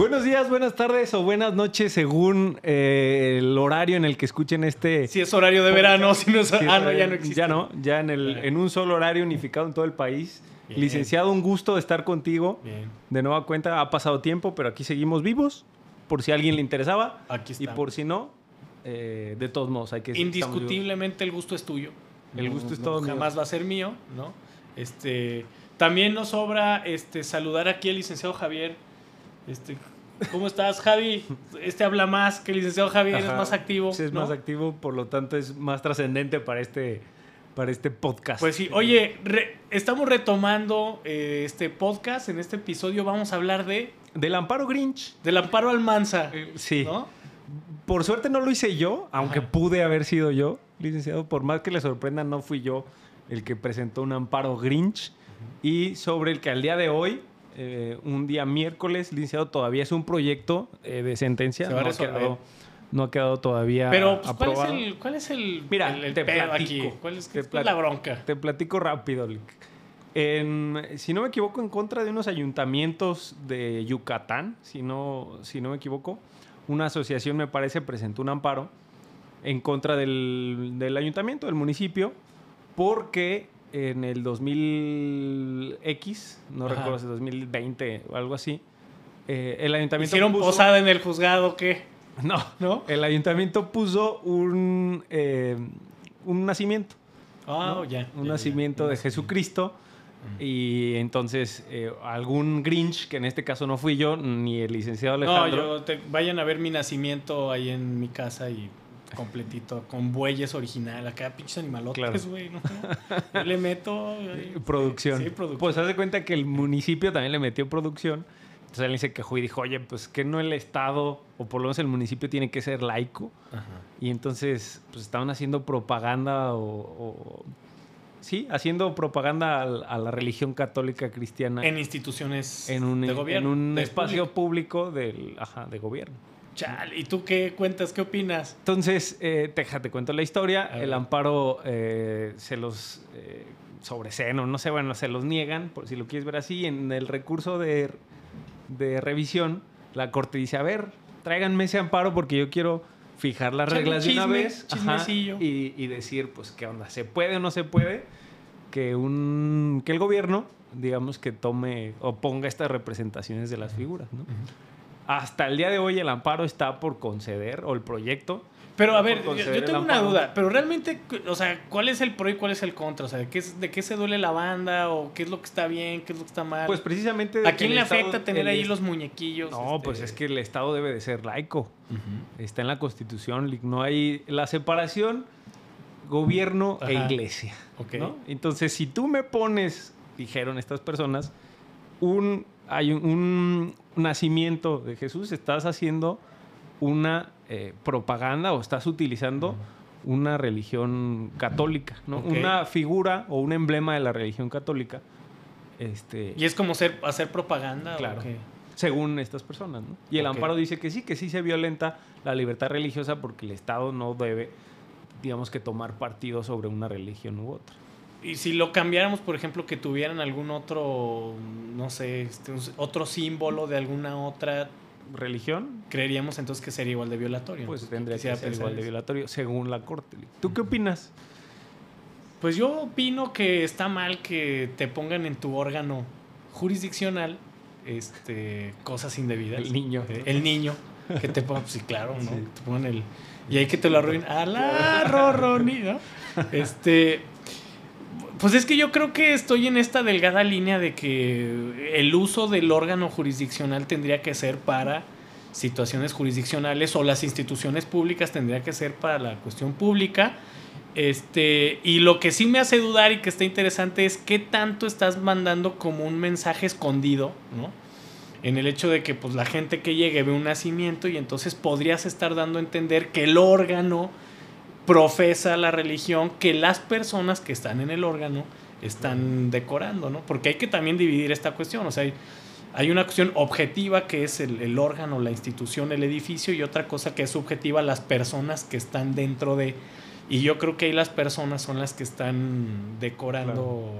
Buenos días, buenas tardes o buenas noches según eh, el horario en el que escuchen este. Si es horario de verano, si no es... Ah, no, ya no existe. Ya no, ya en, el, en un solo horario unificado en todo el país. Bien. Licenciado, un gusto de estar contigo. Bien. De nueva cuenta, ha pasado tiempo, pero aquí seguimos vivos. Por si a alguien le interesaba. Aquí Y está. por si no, eh, de todos modos, hay que. Indiscutiblemente el gusto es tuyo. El gusto es todo mío. Jamás va a ser mío, ¿no? Este, también nos sobra este, saludar aquí al licenciado Javier. Este, ¿Cómo estás, Javi? Este habla más que el licenciado Javier, es Ajá. más activo. Sí, es ¿no? más activo, por lo tanto es más trascendente para este, para este podcast. Pues sí, oye, re- estamos retomando eh, este podcast. En este episodio vamos a hablar de Del Amparo Grinch. del amparo Almanza. eh, sí. ¿no? Por suerte no lo hice yo, aunque Ajá. pude haber sido yo, licenciado. Por más que le sorprenda, no fui yo el que presentó un amparo Grinch. Y sobre el que al día de hoy, eh, un día miércoles, licenciado, todavía es un proyecto eh, de sentencia. Se va a no, ha quedado, no ha quedado todavía Pero, pues, ¿cuál, es el, ¿cuál es el, Mira, el, el te pedo platico. aquí? ¿Cuál es, Te la bronca? Te platico rápido. En- si no me equivoco, en contra de unos ayuntamientos de Yucatán, si no, si no me equivoco, una asociación, me parece, presentó un amparo en contra del, del ayuntamiento, del municipio, porque en el 2000X, no Ajá. recuerdo si 2020 o algo así, eh, el ayuntamiento ¿Hicieron puso- posada en el juzgado qué? No, ¿No? el ayuntamiento puso un, eh, un nacimiento. Ah, ¿no? ya. Un ya, nacimiento ya. de Jesucristo. Y entonces eh, algún Grinch, que en este caso no fui yo, ni el licenciado No, Alejandro. yo te- vayan a ver mi nacimiento ahí en mi casa y completito, con bueyes original, acá pinches animalotes, Claro. güey, ¿no? Yo le meto... producción. Sí, producción. Pues haz de cuenta que el municipio también le metió producción. Entonces él se quejó y dijo, oye, pues que no el Estado, o por lo menos el municipio, tiene que ser laico. Ajá. Y entonces, pues estaban haciendo propaganda o... o- sí, haciendo propaganda a, la religión católica cristiana En instituciones en un, de gobierno. en un espacio público. público del, ajá, de gobierno. Chale, ¿y tú qué cuentas? ¿Qué opinas? Entonces, eh, te, te cuento la historia. El amparo eh, se los eh, sobreseno, no sé, bueno, se los niegan, por si lo quieres ver así. En el recurso de, de revisión, la corte dice, a ver, tráiganme ese amparo porque yo quiero fijar las reglas de una vez ajá, chismecillo. y, y decir, pues, qué onda, ¿se puede o no se puede? Que, un, que el gobierno, digamos, que tome o ponga estas representaciones de las figuras, ¿no? Hasta el día de hoy el amparo está por conceder, o el proyecto. Pero a ver, yo, tengo una duda, pero realmente, o sea, ¿cuál es el pro y cuál es el contra? O sea, ¿de qué, ¿de qué se duele la banda? ¿O qué es lo que está bien? ¿Qué es lo que está mal? Pues precisamente... ¿A quién le Estado- afecta tener el ahí los muñequillos? No, este? pues es que el Estado debe de ser laico. Está en la Constitución. No hay la separación gobierno e iglesia. Entonces, si tú me pones, dijeron estas personas, un, hay un, un nacimiento de Jesús, estás haciendo una eh, propaganda o estás utilizando una religión católica, ¿no? Una figura o un emblema de la religión católica. Este, ¿Y es como ser, hacer propaganda? Claro. según estas personas. ¿no? Y el amparo dice que sí, que sí se violenta la libertad religiosa porque el Estado no debe, digamos que, tomar partido sobre una religión u otra. Y si lo cambiáramos, por ejemplo, que tuvieran algún otro, no sé, este, otro símbolo de alguna otra, ¿Religión? creeríamos entonces que sería igual de violatorio. Pues tendría que ser igual de violatorio, según la Corte. ¿Tú qué opinas? Pues yo opino que está mal que te pongan en tu órgano jurisdiccional este, cosas indebidas. El niño. Eh, El niño. Que te pongan, sí, claro, ¿no? Sí. Que te pongan el. Y ahí que te lo arruinen. ¡A la Rorroni! ¿no? Este. Pues es que yo creo que estoy en esta delgada línea de que el uso del órgano jurisdiccional tendría que ser para situaciones jurisdiccionales o las instituciones públicas tendría que ser para la cuestión pública. Este, y lo que sí me hace dudar y que está interesante es qué tanto estás mandando como un mensaje escondido, ¿no? En el hecho de que pues la gente que llegue ve un nacimiento y entonces podrías estar dando a entender que el órgano profesa la religión que las personas que están en el órgano están decorando, ¿no? Porque hay que también dividir esta cuestión, o sea, hay, hay una cuestión objetiva que es el, el órgano, la institución, el edificio y otra cosa que es subjetiva, las personas que están dentro de... Y yo creo que ahí las personas son las que están decorando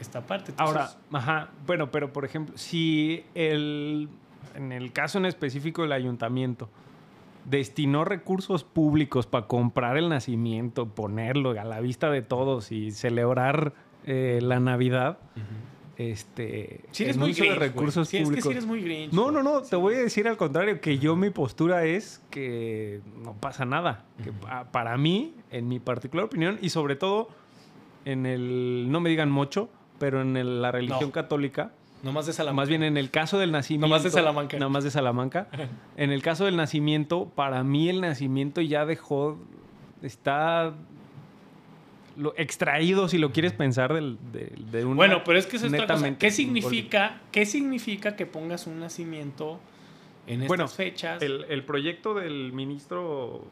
esta parte. Entonces, Ahora, ajá, bueno, pero por ejemplo, si el en el caso en específico del ayuntamiento, destinó recursos públicos para comprar el nacimiento, ponerlo a la vista de todos y celebrar eh, la Navidad. Este, Si eres en muy uso de grinch, recursos güey. Sí, es que públicos. si eres muy grinch. No, no, no, te voy a decir al contrario, que yo mi postura es que no pasa nada. Que pa- para mí, en mi particular opinión, y sobre todo en el, no me digan mucho, pero en el- la religión No. católica, Nomás de Salamanca. más bien en el caso del nacimiento. Nomás de Salamanca. De Salamanca. en el caso del nacimiento, para mí el nacimiento ya dejó, está lo, extraído, si lo quieres pensar, del, de, de una... Bueno, pero es que eso es cosa. ¿Qué significa, ¿Qué significa que pongas un nacimiento en estas Bueno, fechas? El, el proyecto del ministro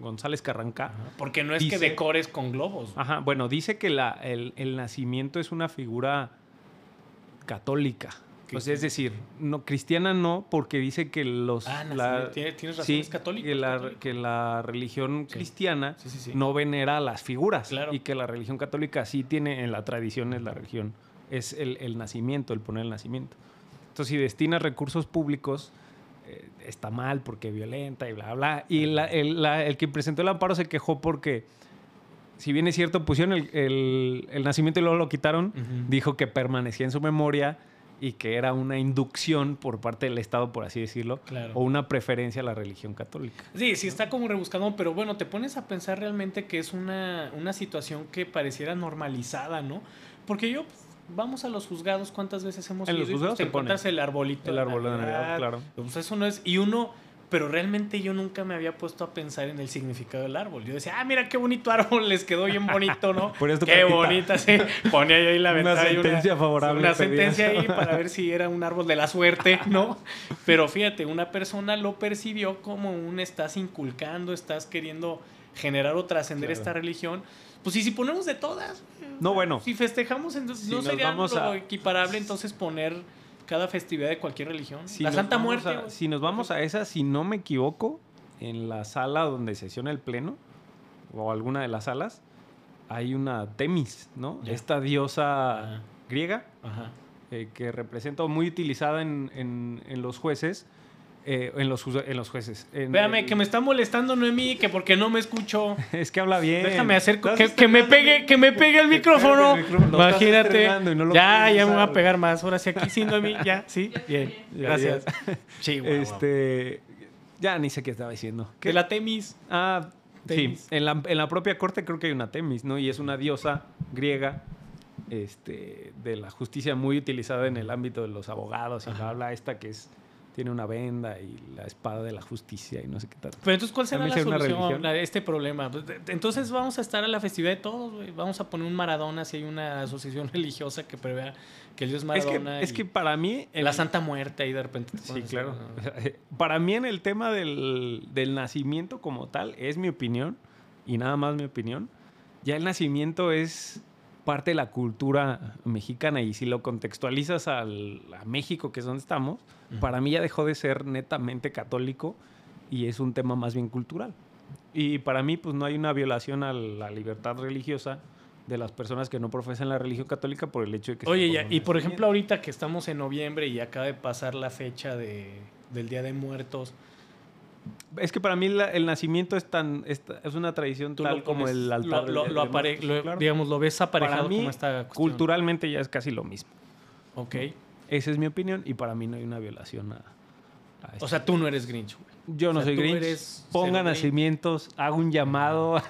González Carranca. Porque no es que decores con globos. Ajá, bueno, dice que la, el, el nacimiento es una figura católica. Pues es decir, no, cristiana no, porque dice que los... Ah, la- tienes sí, es. Que es la, católico. que la religión Sí. cristiana Sí, no venera a las figuras. Claro. Y que la religión católica sí tiene, en la tradición es la religión, es el, el nacimiento, el poner el nacimiento. Entonces, si destinas recursos públicos, eh, está mal porque violenta y bla, bla. Y la- el, la- el que presentó el amparo se quejó porque, si bien es cierto, pusieron el, el- el nacimiento y luego lo quitaron, dijo que permanecía en su memoria y que era una inducción por parte del Estado, por así decirlo, Claro. o una preferencia a la religión católica. Sí, sí está como rebuscado, pero bueno, te pones a pensar realmente que es una, una situación que pareciera normalizada, ¿no? Porque yo, pues, vamos a los juzgados, ¿cuántas veces hemos En ido? los Y, pues, juzgados te te el arbolito. El árbol de Navidad, claro. Pues eso no es... Y uno... Pero realmente yo nunca me había puesto a pensar en el significado del árbol. Yo decía, ah, mira qué bonito árbol, les quedó bien bonito, ¿no? Por eso tu qué bonita, sí. Ponía yo ahí la Una ventana. y sentencia favorable Una sentencia ahí para ver si era un árbol de la suerte, ¿no? Pero fíjate, una persona lo percibió como un estás inculcando, estás queriendo generar o trascender Claro. esta religión. Pues y si ponemos de todas, No, bueno. si festejamos, entonces Si no sería vamos lo a- equiparable entonces poner cada festividad de cualquier religión. Si la Santa Muerte. a- si nos vamos a esa, si no me equivoco, en la sala donde sesiona el pleno, o alguna de las salas, hay una Temis, ¿no? Esta diosa Ajá. griega Ajá. eh, que representa o muy utilizada en, en- en los jueces. Eh, en, los, en los jueces. En Espérame, el- que me está molestando Noemí, que porque no me escucho. Es que habla bien. Déjame hacer que, que me pegue, que me pegue el micrófono. el Imagínate. no ya, ya me voy a pegar más. Ahora sí, aquí sí, Noemí, ya, sí, bien. Gracias. Sí, guau. Este. Ya ni sé qué estaba diciendo. De la Temis. Ah, Temis. sí. En la, en la propia corte creo que hay una Temis, ¿no? Y es una diosa griega este, de la justicia muy utilizada en el ámbito de los abogados y bla, bla, esta que es tiene una venda y la espada de la justicia y no sé qué tal. Pero entonces, ¿cuál será la solución a este problema? Pues, Entonces vamos a estar a la festividad de todos. Vamos a poner un Maradona si hay una asociación religiosa que prevea que el Dios Es Maradona que, es que para mí... la Santa Muerte ahí de repente. te Sí, claro. así, Para mí en el tema del, del nacimiento como tal, es mi opinión, y nada más mi opinión, ya el nacimiento es parte de la cultura mexicana y si lo contextualizas al- a México, que es donde estamos, para mí ya dejó de ser netamente católico y es un tema más bien cultural. Y para mí pues no hay una violación a la libertad religiosa de las personas que no profesan la religión católica por el hecho de que... Oye, ya, y por ejemplo, ahorita que estamos en noviembre y acaba de pasar la fecha de, del Día de Muertos, Es que para mí la- el nacimiento es tan es, es una tradición tú tal como el altar. Lo, lo- del- lo del apare- muerto, lo- claro. digamos, lo ves aparejado Para mí, como esta cuestión. Culturalmente ya es casi lo mismo. Ok. Esa es mi opinión y para mí no hay una violación a. O sea, tú no eres Grinch, güey. yo no o sea, soy Grinch. Ponga nacimientos, hago un llamado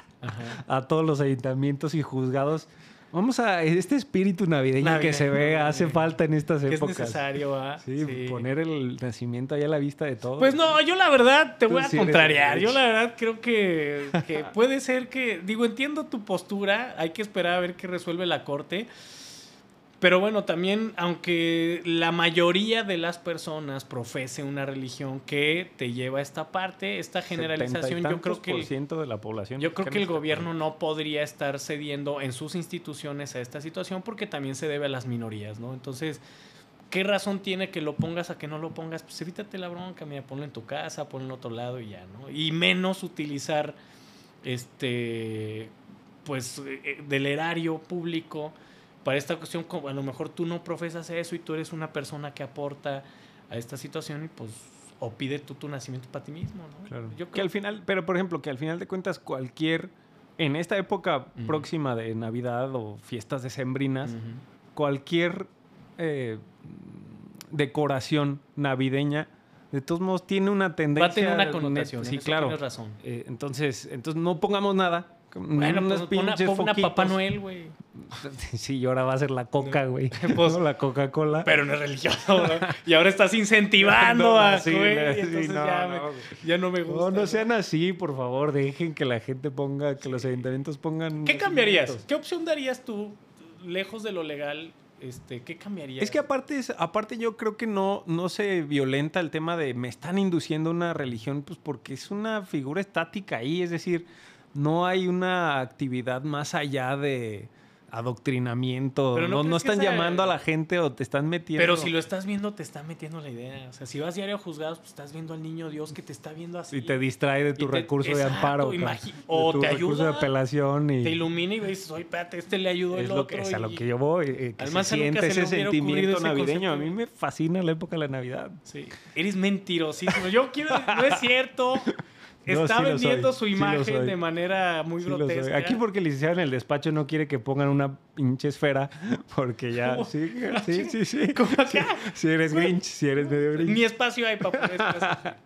a todos los ayuntamientos y juzgados. Vamos a este espíritu navideño que se ve, hace falta en estas Que es épocas. necesario, ¿ah? Sí, poner el nacimiento ahí a la vista de todos. Pues no, yo la verdad te Tú voy a sí contrariar. Yo la verdad creo que, que puede ser que, digo, entiendo tu postura, hay que esperar a ver qué resuelve la corte. Pero bueno, también, aunque la mayoría de las personas profese una religión que te lleva a esta parte, esta generalización, yo creo que el, ciento de la población. yo creo que el gobierno no podría estar cediendo en sus instituciones a esta situación porque también se debe a las minorías, ¿no? Entonces, ¿qué razón tiene que lo pongas a que no lo pongas? Pues evítate la bronca, mira, ponlo en tu casa, ponlo en otro lado y ya, ¿no? Y menos utilizar este pues eh, del erario público para esta cuestión, a lo mejor tú no profesas eso y tú eres una persona que aporta a esta situación y pues o pide tú tu nacimiento para ti mismo, ¿no? Claro. Yo Que al final, pero por ejemplo, que al final de cuentas cualquier, en esta época próxima de Navidad o fiestas decembrinas, cualquier eh, decoración navideña, de todos modos tiene una tendencia. Va a tener una connotación, Sí, en eso claro. tienes razón. Eh, entonces, entonces no pongamos nada. Bueno, pues una, pinches una foquitos. Papá Noel, güey. Sí, y ahora va a ser la coca, güey. Pues- No, la Coca-Cola. Pero no es religioso, ¿no? Y ahora estás incentivando No, a, sí, güey, sí, ya, no, me, güey. ya no me gusta. No, no sean así, por favor. Dejen que la gente ponga, que los ayuntamientos pongan. ¿Qué cambiarías? ¿Qué opción darías tú, lejos de lo legal? Este, ¿Qué cambiarías? Es que aparte, aparte yo creo que no, no se violenta el tema de me están induciendo una religión, pues porque es una figura estática ahí, es decir, no hay una actividad más allá de adoctrinamiento. Pero ¿no no, están esa- llamando a la gente o te están metiendo. Pero si lo estás viendo, te está metiendo la idea. O sea, si vas diario a juzgados, pues estás viendo al niño Dios que te está viendo así. Y te distrae de tu Y te- recurso de amparo. imagi- de o tu te recurso de ayuda, apelación y Te ilumina y dices, oye, espérate, este le ayudó es el lo otro. que, es a lo y- que yo voy. eh, que Al se siente ese sentimiento navideño. A mí me fascina la época de la Navidad. Sí. Eres mentirosísimo. Yo quiero, no es cierto. Está sí vendiendo su imagen de manera muy Sí grotesca. Aquí porque el licenciado en el despacho no quiere que pongan una pinche esfera, porque ya... ¿Cómo? Sí, sí, sí. Si eres Grinch, si eres medio Grinch. Ni espacio hay para poner.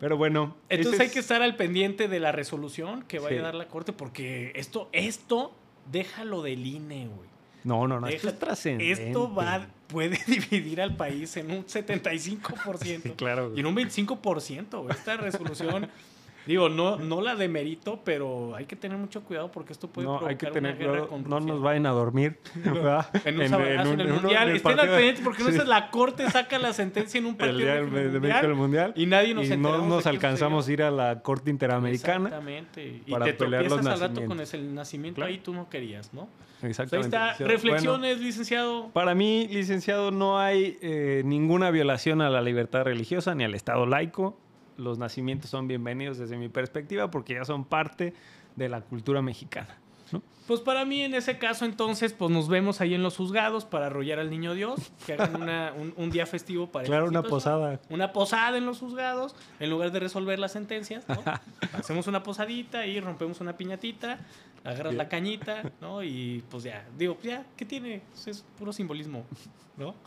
Pero bueno. Entonces hay es- que estar al pendiente de la resolución que vaya a dar la corte, porque esto, esto, déjalo del INE, güey. No, no, no, esto Deja- es trascendente. Esto va, puede dividir al país en un 75%. Sí, claro. Y en un 25%. güey. Esta resolución, digo, no, no la demerito, pero hay que tener mucho cuidado porque esto puede No, provocar hay que una tener guerra cuidado. con No Rusia. nos vayan a dormir. ¿verdad? En un en, el mundial. Estén al pendiente porque no Sí. sé, la corte saca la sentencia en un El partido del- de mundial, México del Mundial. y nadie nos y no nos alcanzamos a ir a la Corte Interamericana. Exactamente. Y te pelear los al rato con el nacimiento Claro. ahí, tú no querías, ¿no? Pues ahí Exactamente. está. licenciado. Reflexiones, Bueno, licenciado. para mí, licenciado, no hay eh, ninguna violación a la libertad religiosa ni al Estado laico. Los nacimientos son bienvenidos desde mi perspectiva porque ya son parte de la cultura mexicana. ¿no? Pues para mí, en ese caso, entonces, pues nos vemos ahí en los juzgados para arrollar al niño Dios, que hagan una- un, un día festivo para Claro, una posada. Una posada en los juzgados, en lugar de resolver las sentencias, ¿no? Hacemos una posadita y rompemos una piñatita, agarras la cañita, ¿no? Y pues ya, digo, ya, ¿qué tiene? Pues es puro simbolismo, ¿no?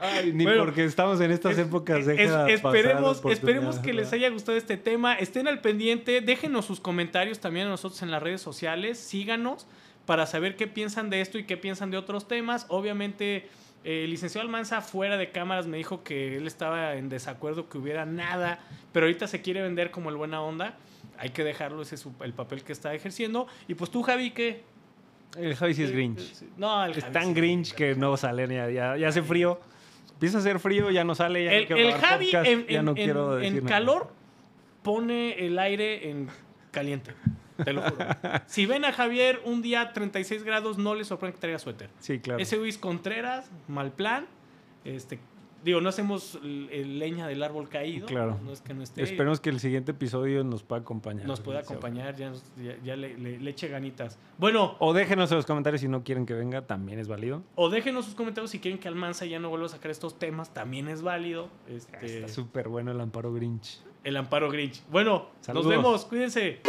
Ay, ni Bueno, porque estamos en estas Es- épocas es- deja pasar esperemos, esperemos que les haya gustado este tema. Estén al pendiente, déjenos sus comentarios también a nosotros en las redes sociales, síganos para saber qué piensan de esto y qué piensan de otros temas. Obviamente, eh, el licenciado Almanza fuera de cámaras me dijo que él estaba en desacuerdo que hubiera nada, pero ahorita se quiere vender como el buena onda. Hay que dejarlo, ese es el papel que está ejerciendo. Y pues tú, Javi, ¿qué? El Javi sí es Grinch. No, el Es Javi tan sí. Grinch que no sale, ya, ya, ya hace frío. Empieza a hacer frío, ya no sale, ya no El, quiero el grabar Javi podcast, en, ya no en- quiero en- en decir nada. calor pone el aire en caliente. Te lo juro. si ven a Javier un día 36 grados, no les sorprende que traiga suéter. Sí, claro. Ese Luis Contreras, mal plan. Este, digo, no hacemos el leña del árbol caído. Claro. No es que no esté. Esperemos que el siguiente episodio nos pueda acompañar. nos pueda acompañar, ya, ya, ya le, le- le eche ganitas. Bueno, O déjenos en los comentarios si no quieren que venga, también es válido. o déjenos sus comentarios si quieren que Almanza ya no vuelva a sacar estos temas, también es válido. Este, Está súper bueno el amparo Grinch. el amparo Grinch. Bueno, Saludos. nos vemos, cuídense.